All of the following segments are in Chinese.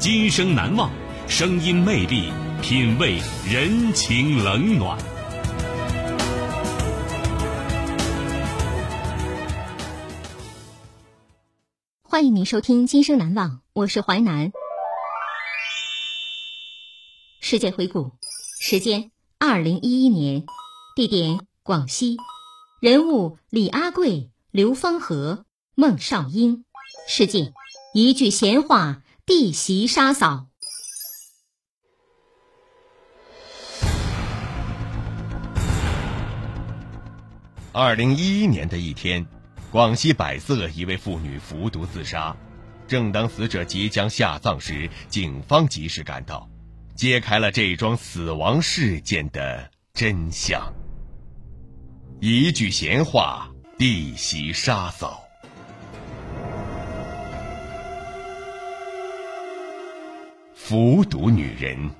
今生难忘，声音魅力，品味人情冷暖。欢迎您收听《今生难忘》，我是淮南。世界回顾，时间二零一一年，地点广西，人物李阿贵、刘芳和、孟少英，事件一句闲话，弟媳杀嫂。二零一一年的一天。广西百色一位妇女服毒自杀，正当死者即将下葬时，警方及时赶到，揭开了这桩死亡事件的真相。一句闲话，弟媳杀嫂，服毒女人。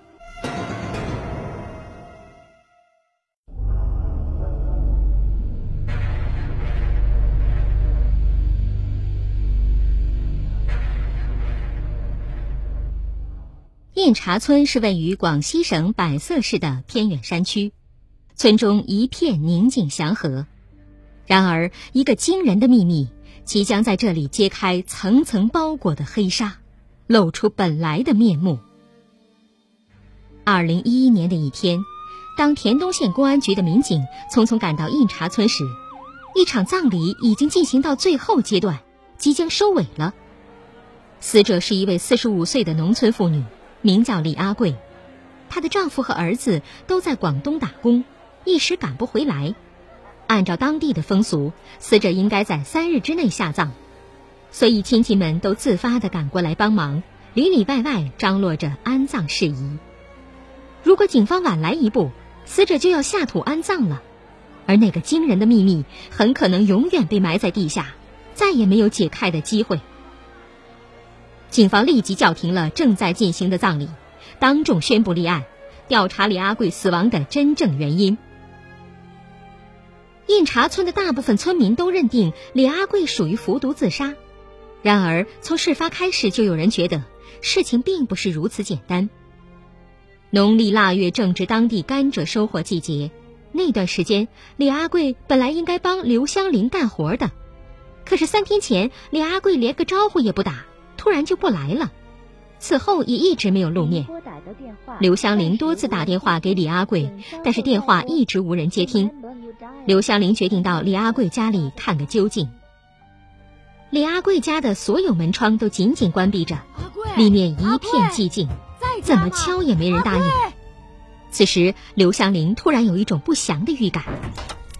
印茶村是位于广西省百色市的偏远山区，村中一片宁静祥和。然而，一个惊人的秘密即将在这里揭开层层包裹的黑纱，露出本来的面目。二零一一年的一天，当田东县公安局的民警匆匆赶到印茶村时，一场葬礼已经进行到最后阶段，即将收尾了。死者是一位四十五岁的农村妇女。名叫李阿贵，她的丈夫和儿子都在广东打工，一时赶不回来。按照当地的风俗，死者应该在三日之内下葬，所以亲戚们都自发地赶过来帮忙，里里外外张罗着安葬事宜。如果警方晚来一步，死者就要下土安葬了，而那个惊人的秘密很可能永远被埋在地下，再也没有解开的机会。警方立即叫停了正在进行的葬礼，当众宣布立案，调查李阿贵死亡的真正原因。印察村的大部分村民都认定李阿贵属于服毒自杀，然而从事发开始就有人觉得事情并不是如此简单。农历腊月正值当地甘蔗收获季节，那段时间李阿贵本来应该帮刘香林干活的，可是三天前李阿贵连个招呼也不打。突然就不来了，此后也一直没有露面。刘香林多次打电话给李阿贵，但是电话一直无人接听。刘香林决定到李阿贵家里看个究竟。李阿贵家的所有门窗都紧紧关闭着，里面一片寂静，怎么敲也没人答应。此时，刘香林突然有一种不祥的预感。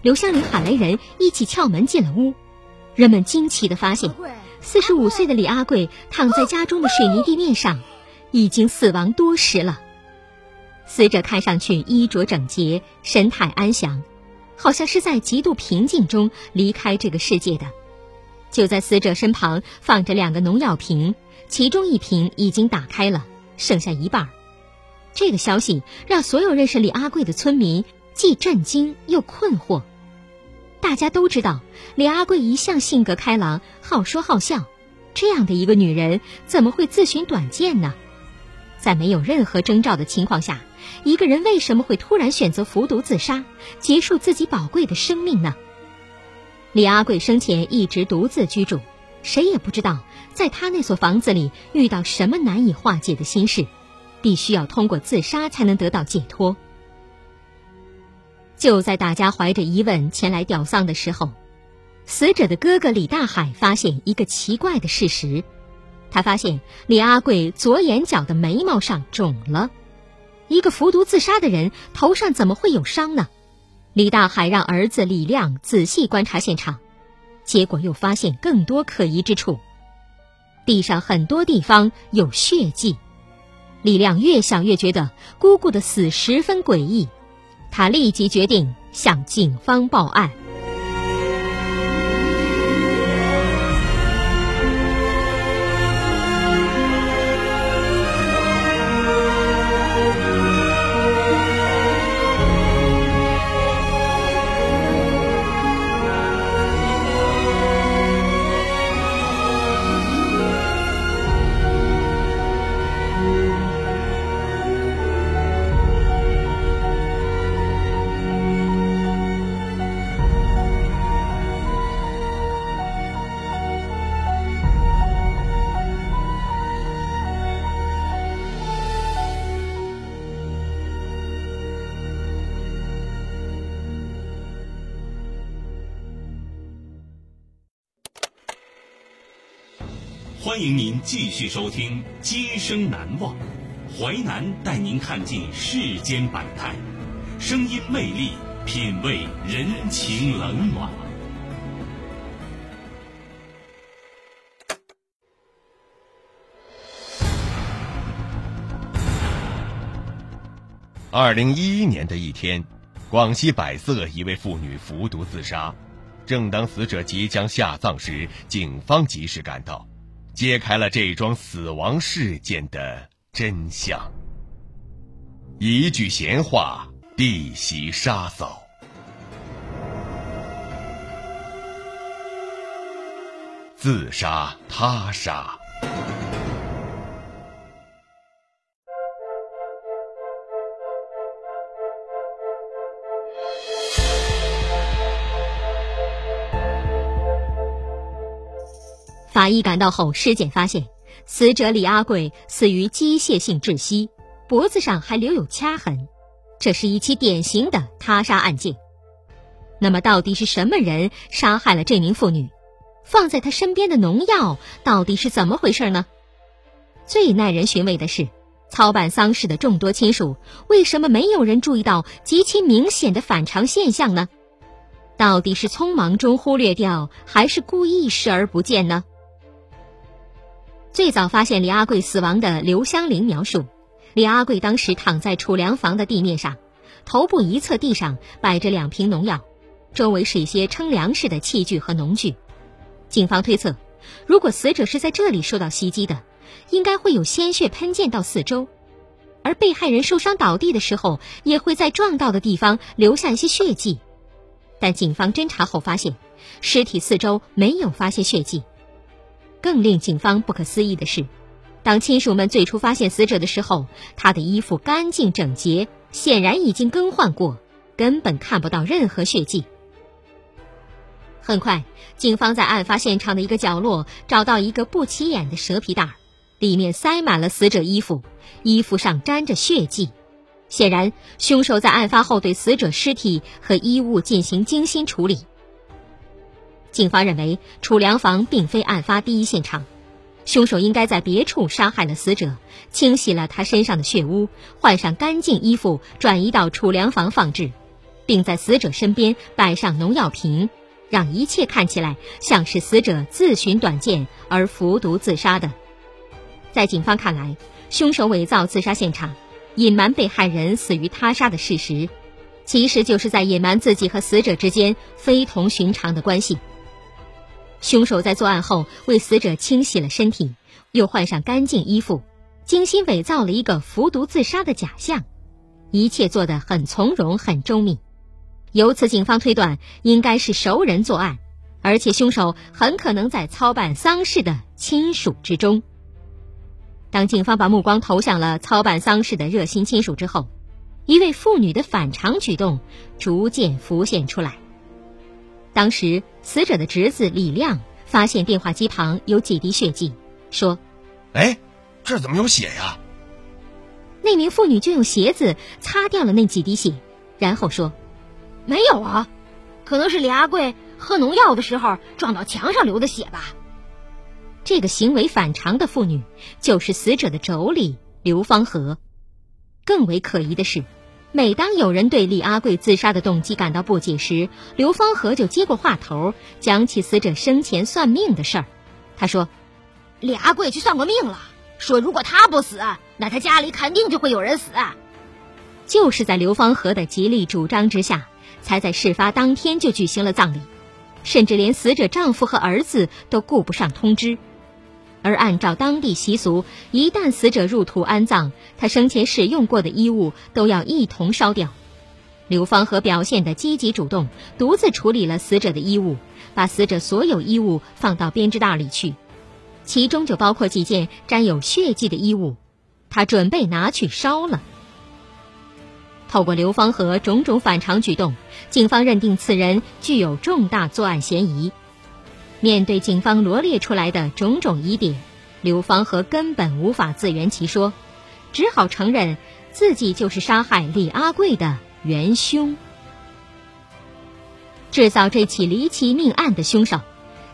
刘香林喊来人一起撬门进了屋，人们惊奇的发现。四十五岁的李阿贵躺在家中的水泥地面上，已经死亡多时了。死者看上去衣着整洁，神态安详，好像是在极度平静中离开这个世界的。就在死者身旁放着两个农药瓶，其中一瓶已经打开了，剩下一半。这个消息让所有认识李阿贵的村民既震惊又困惑。大家都知道，李阿贵一向性格开朗，好说好笑。这样的一个女人，怎么会自寻短见呢？在没有任何征兆的情况下，一个人为什么会突然选择服毒自杀，结束自己宝贵的生命呢？李阿贵生前一直独自居住，谁也不知道在他那所房子里遇到什么难以化解的心事，必须要通过自杀才能得到解脱。就在大家怀着疑问前来吊丧的时候，死者的哥哥李大海发现一个奇怪的事实：他发现李阿贵左眼角的眉毛上肿了。一个服毒自杀的人头上怎么会有伤呢？李大海让儿子李亮仔细观察现场，结果又发现更多可疑之处。地上很多地方有血迹，李亮越想越觉得姑姑的死十分诡异，他立即决定向警方报案。继续收听《今生难忘》，淮南带您看尽世间百态，声音魅力，品味人情冷暖。二零一一年的一天，广西百色一位妇女服毒自杀。正当死者即将下葬时，警方及时赶到。揭开了这桩死亡事件的真相。一句闲话，弟媳杀嫂。自杀他杀。法医赶到后，尸检发现，死者李阿贵死于机械性窒息，脖子上还留有掐痕，这是一起典型的他杀案件。那么，到底是什么人杀害了这名妇女？放在她身边的农药到底是怎么回事呢？最耐人寻味的是，操办丧事的众多亲属，为什么没有人注意到极其明显的反常现象呢？到底是匆忙中忽略掉，还是故意视而不见呢？最早发现李阿贵死亡的刘香玲描述，李阿贵当时躺在储粮房的地面上，头部一侧地上摆着两瓶农药，周围是一些称粮食的器具和农具。警方推测，如果死者是在这里受到袭击的，应该会有鲜血喷溅到四周，而被害人受伤倒地的时候，也会在撞到的地方留下一些血迹。但警方侦查后发现，尸体四周没有发现血迹。更令警方不可思议的是，当亲属们最初发现死者的时候，他的衣服干净整洁，显然已经更换过，根本看不到任何血迹。很快，警方在案发现场的一个角落找到一个不起眼的蛇皮袋，里面塞满了死者衣服，衣服上沾着血迹。显然，凶手在案发后对死者尸体和衣物进行精心处理。警方认为，储粮房并非案发第一现场，凶手应该在别处杀害了死者，清洗了他身上的血污，换上干净衣服，转移到储粮房放置，并在死者身边摆上农药瓶，让一切看起来像是死者自寻短见而服毒自杀的。在警方看来，凶手伪造自杀现场，隐瞒被害人死于他杀的事实，其实就是在隐瞒自己和死者之间非同寻常的关系。凶手在作案后为死者清洗了身体，又换上干净衣服，精心伪造了一个服毒自杀的假象，一切做得很从容、很周密。由此，警方推断应该是熟人作案，而且凶手很可能在操办丧事的亲属之中。当警方把目光投向了操办丧事的热心亲属之后，一位妇女的反常举动逐渐浮现出来。当时，死者的侄子李亮发现电话机旁有几滴血迹，说：“哎，这怎么有血呀？”那名妇女就用鞋子擦掉了那几滴血，然后说：“没有啊，可能是李阿贵喝农药的时候撞到墙上流的血吧。”这个行为反常的妇女就是死者的妯娌刘芳和。更为可疑的是，每当有人对李阿贵自杀的动机感到不解时，刘芳和就接过话头，讲起死者生前算命的事儿。他说：“李阿贵去算过命了，说如果他不死，那他家里肯定就会有人死。”就是在刘芳和的极力主张之下，才在事发当天就举行了葬礼，甚至连死者丈夫和儿子都顾不上通知。而按照当地习俗，一旦死者入土安葬，他生前使用过的衣物都要一同烧掉。刘芳和表现得积极主动，独自处理了死者的衣物，把死者所有衣物放到编织袋里去，其中就包括几件沾有血迹的衣物，他准备拿去烧了。透过刘芳和种种反常举动，警方认定此人具有重大作案嫌疑。面对警方罗列出来的种种疑点，刘芳和根本无法自圆其说，只好承认自己就是杀害李阿贵的元凶。制造这起离奇命案的凶手，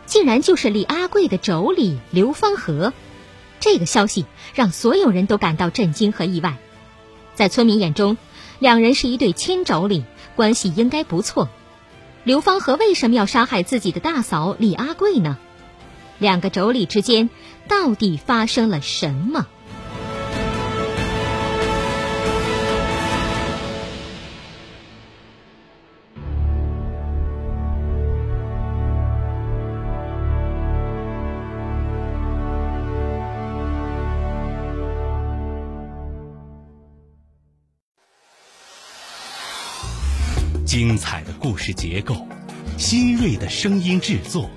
竟然就是李阿贵的妯娌刘芳和。这个消息让所有人都感到震惊和意外。在村民眼中，两人是一对亲妯娌，关系应该不错。刘芳和为什么要杀害自己的大嫂李阿贵呢？两个妯娌之间到底发生了什么？精彩的故事结构，新锐的声音制作，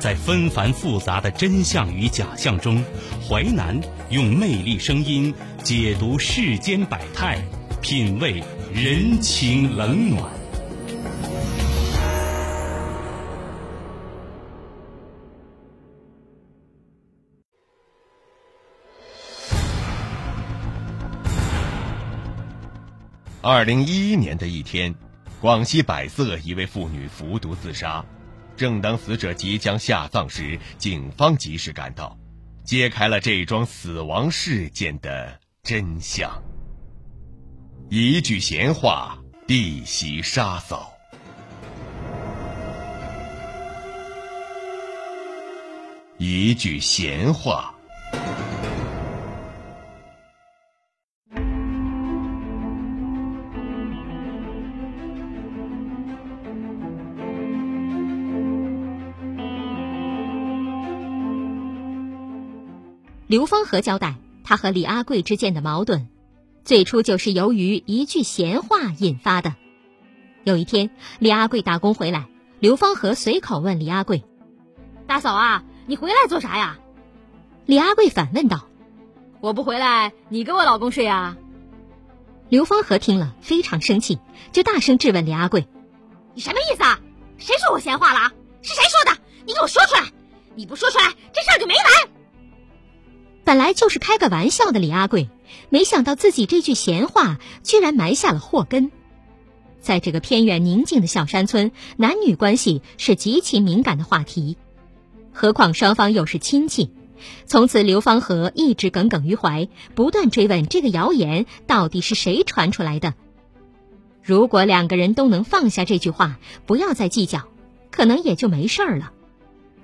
在纷繁复杂的真相与假象中，淮南用魅力声音解读世间百态，品味人情冷暖。二零一一年的一天。广西百色一位妇女服毒自杀，正当死者即将下葬时，警方及时赶到，揭开了这桩死亡事件的真相。一句闲话，弟媳杀嫂；一句闲话。刘芳和交代，他和李阿贵之间的矛盾，最初就是由于一句闲话引发的。有一天，李阿贵打工回来，刘芳和随口问李阿贵：“大嫂啊，你回来做啥呀？”李阿贵反问道：“我不回来，你跟我老公睡啊？”刘芳和听了非常生气，就大声质问李阿贵：“你什么意思啊？谁说我闲话了？是谁说的？你给我说出来！你不说出来，这事儿就没完！”本来就是开个玩笑的李阿贵，没想到自己这句闲话居然埋下了祸根。在这个偏远宁静的小山村，男女关系是极其敏感的话题，何况双方又是亲戚。从此，刘芳和一直耿耿于怀，不断追问这个谣言到底是谁传出来的。如果两个人都能放下这句话，不要再计较，可能也就没事儿了。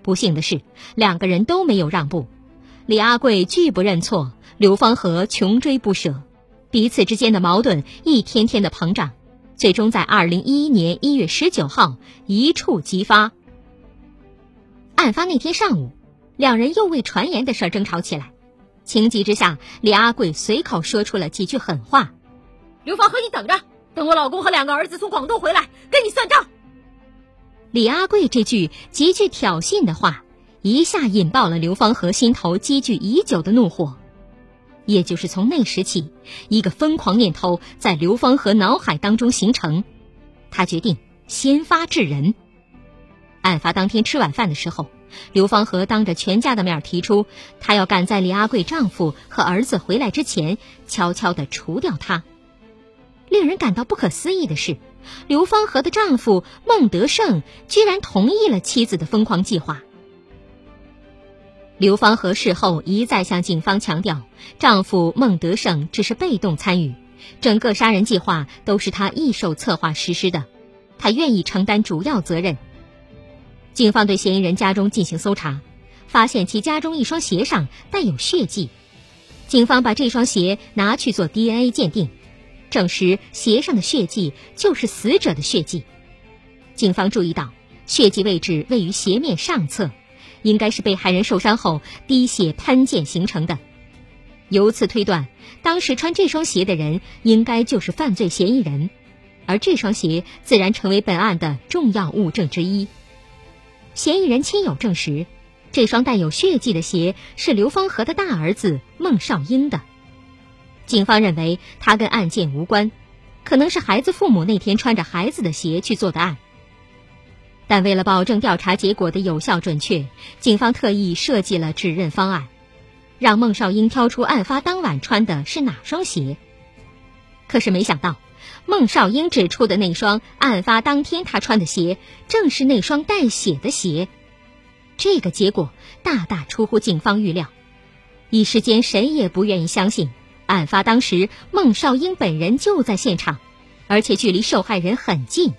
不幸的是，两个人都没有让步。李阿贵拒不认错，刘芳和穷追不舍，彼此之间的矛盾一天天的膨胀，最终在二零一一年一月十九号一触即发。案发那天上午，两人又为传言的事争吵起来，情急之下，李阿贵随口说出了几句狠话：“刘芳和，你等着，等我老公和两个儿子从广东回来，跟你算账。”李阿贵这句极具挑衅的话。一下引爆了刘芳和心头积聚已久的怒火，也就是从那时起，一个疯狂念头在刘芳和脑海当中形成，他决定先发制人。案发当天吃晚饭的时候，刘芳和当着全家的面提出，她要赶在李阿贵丈夫和儿子回来之前，悄悄地除掉他。令人感到不可思议的是，刘芳和的丈夫孟德胜居然同意了妻子的疯狂计划。刘芳和事后一再向警方强调，丈夫孟德胜只是被动参与，整个杀人计划都是她一手策划实施的，她愿意承担主要责任。警方对嫌疑人家中进行搜查，发现其家中一双鞋上带有血迹，警方把这双鞋拿去做 DNA 鉴定。证实鞋上的血迹就是死者的血迹。警方注意到，血迹位置位于鞋面上侧，应该是被害人受伤后滴血喷溅形成的。由此推断，当时穿这双鞋的人应该就是犯罪嫌疑人，而这双鞋自然成为本案的重要物证之一。嫌疑人亲友证实，这双带有血迹的鞋是刘芳和的大儿子孟少英的。警方认为他跟案件无关，可能是孩子父母那天穿着孩子的鞋去做的案。但为了保证调查结果的有效准确，警方特意设计了指认方案，让孟少英挑出案发当晚穿的是哪双鞋。可是没想到，孟少英指出的那双案发当天他穿的鞋，正是那双带血的鞋。这个结果大大出乎警方预料，一时间谁也不愿意相信。案发当时，孟少英本人就在现场，而且距离受害人很近。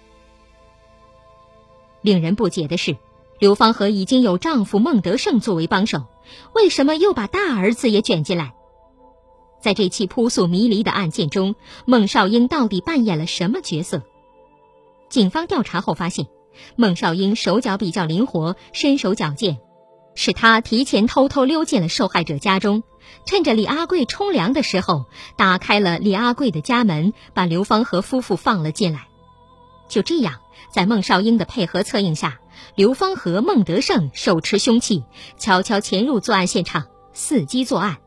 令人不解的是，刘芳和已经有丈夫孟德胜作为帮手，为什么又把大儿子也卷进来？在这起扑朔迷离的案件中，孟少英到底扮演了什么角色？警方调查后发现，孟少英手脚比较灵活，身手矫健。是他提前偷偷溜进了受害者家中，趁着李阿贵冲凉的时候，打开了李阿贵的家门，把刘芳和夫妇放了进来。就这样，在孟少英的配合策应下，刘芳和、孟德胜手持凶器，悄悄潜入作案现场，伺机作案。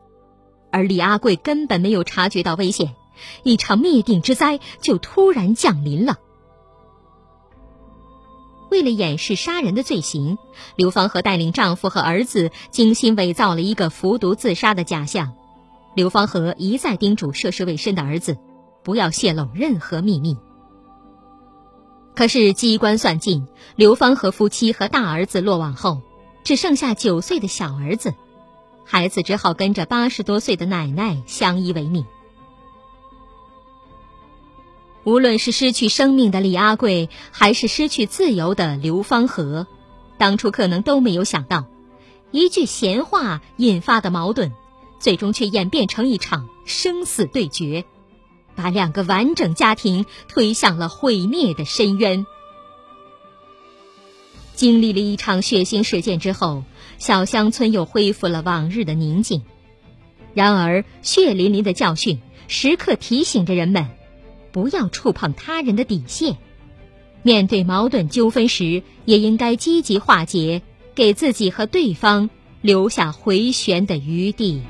而李阿贵根本没有察觉到危险，一场灭顶之灾就突然降临了。为了掩饰杀人的罪行，刘芳和带领丈夫和儿子精心伪造了一个服毒自杀的假象。刘芳和一再叮嘱涉世未深的儿子，不要泄露任何秘密。可是机关算尽，刘芳和夫妻和大儿子落网后，只剩下九岁的小儿子，孩子只好跟着八十多岁的奶奶相依为命。无论是失去生命的李阿贵，还是失去自由的刘芳和，当初可能都没有想到，一句闲话引发的矛盾，最终却演变成一场生死对决，把两个完整家庭推向了毁灭的深渊。经历了一场血腥事件之后，小乡村又恢复了往日的宁静。然而，血淋淋的教训时刻提醒着人们。不要触碰他人的底线，面对矛盾纠纷时，也应该积极化解，给自己和对方留下回旋的余地。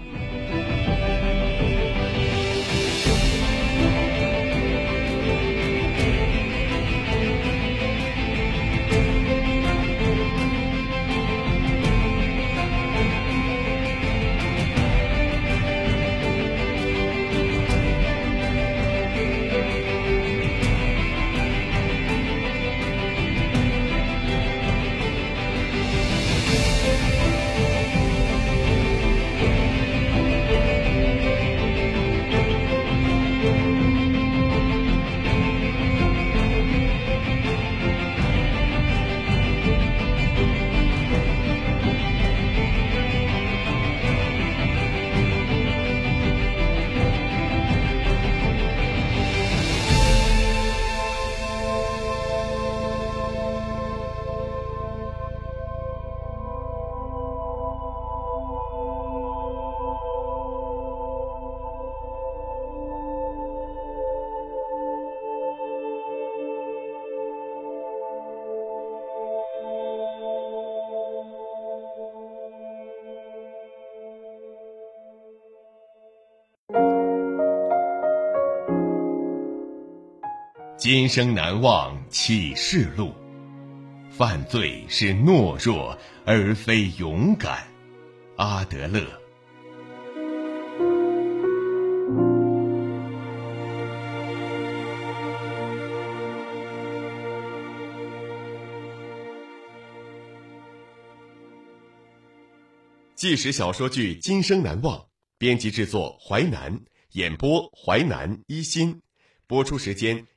今生难忘启示录，犯罪是懦弱而非勇敢。阿德勒。纪实小说剧《今生难忘》，编辑制作淮南，演播淮南一心，播出时间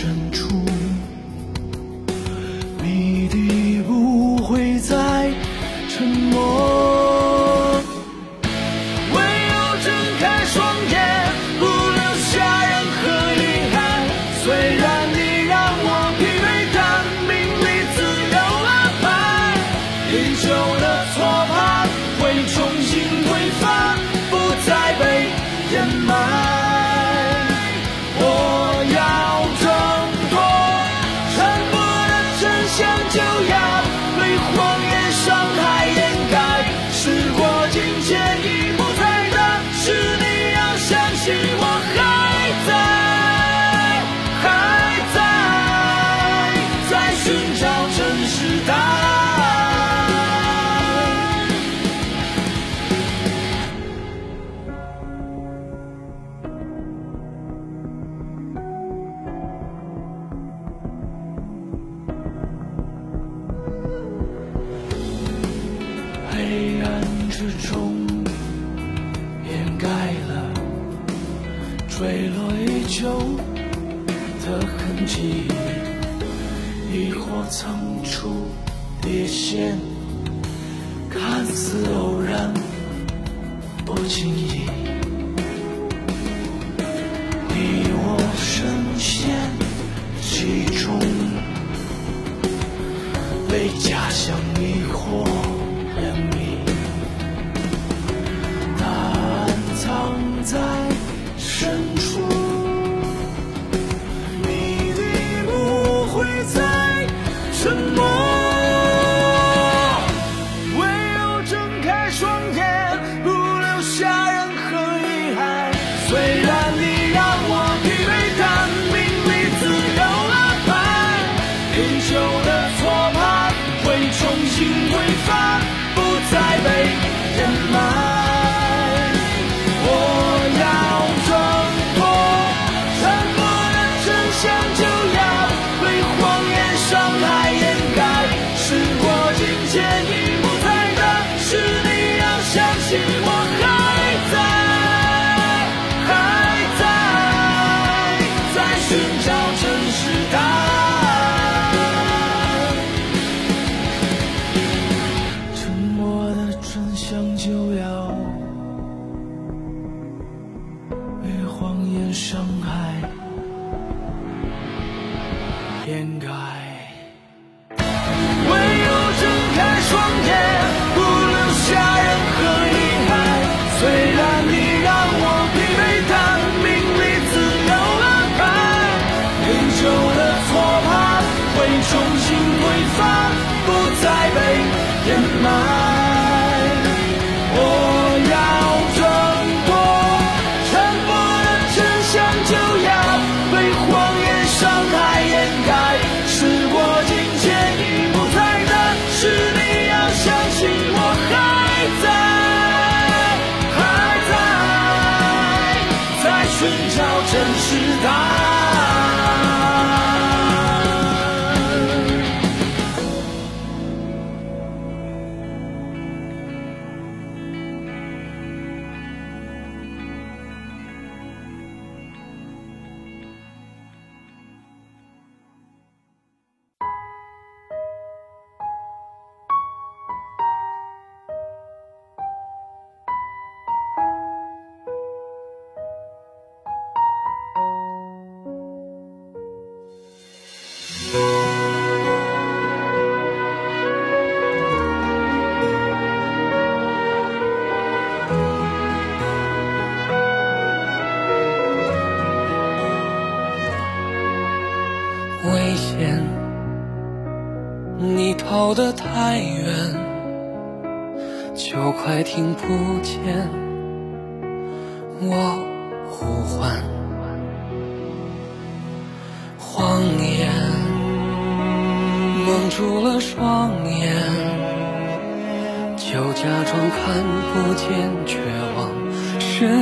深处。在瞬间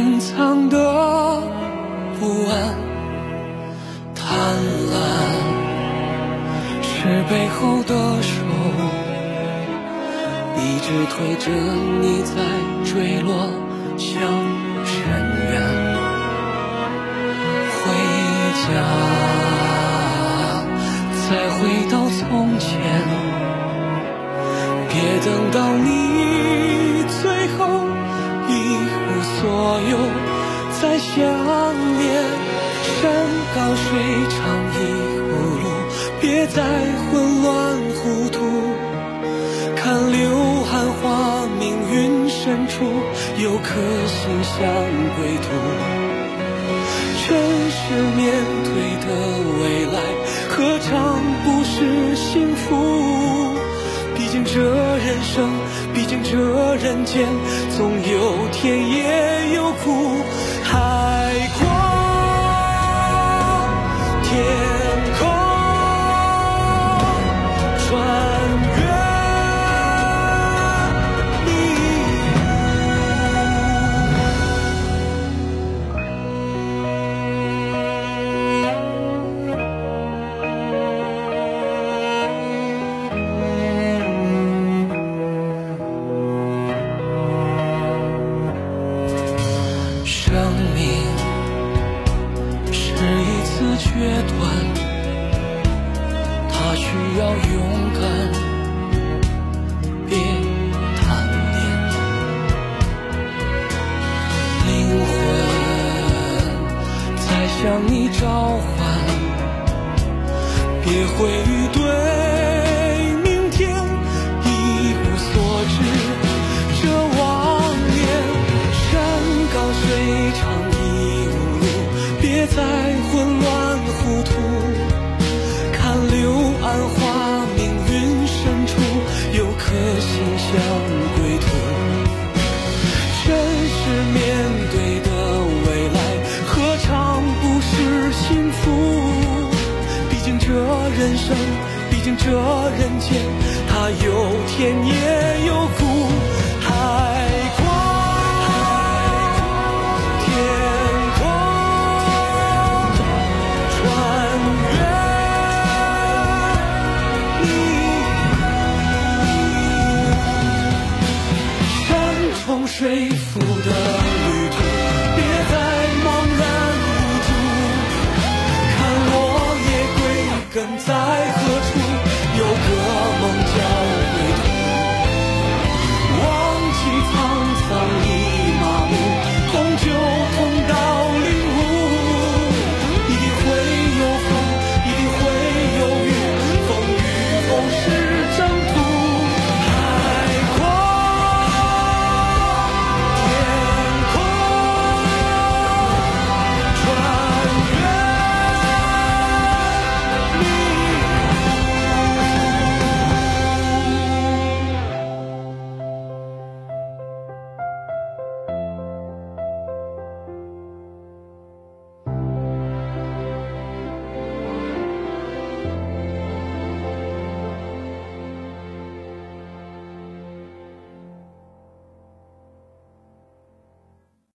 隐藏的不安。贪婪是背后的手，一直推着你在坠落向深渊。回家，再回到从前，别等到你最后所有，再想念。山高水长一葫芦，别再混乱糊涂。看柳暗花明云深处，有颗心向归途。真实面对的未来，何尝不是幸福？毕竟这人生，毕竟这人间，总有甜也有苦。这人间，它有天也。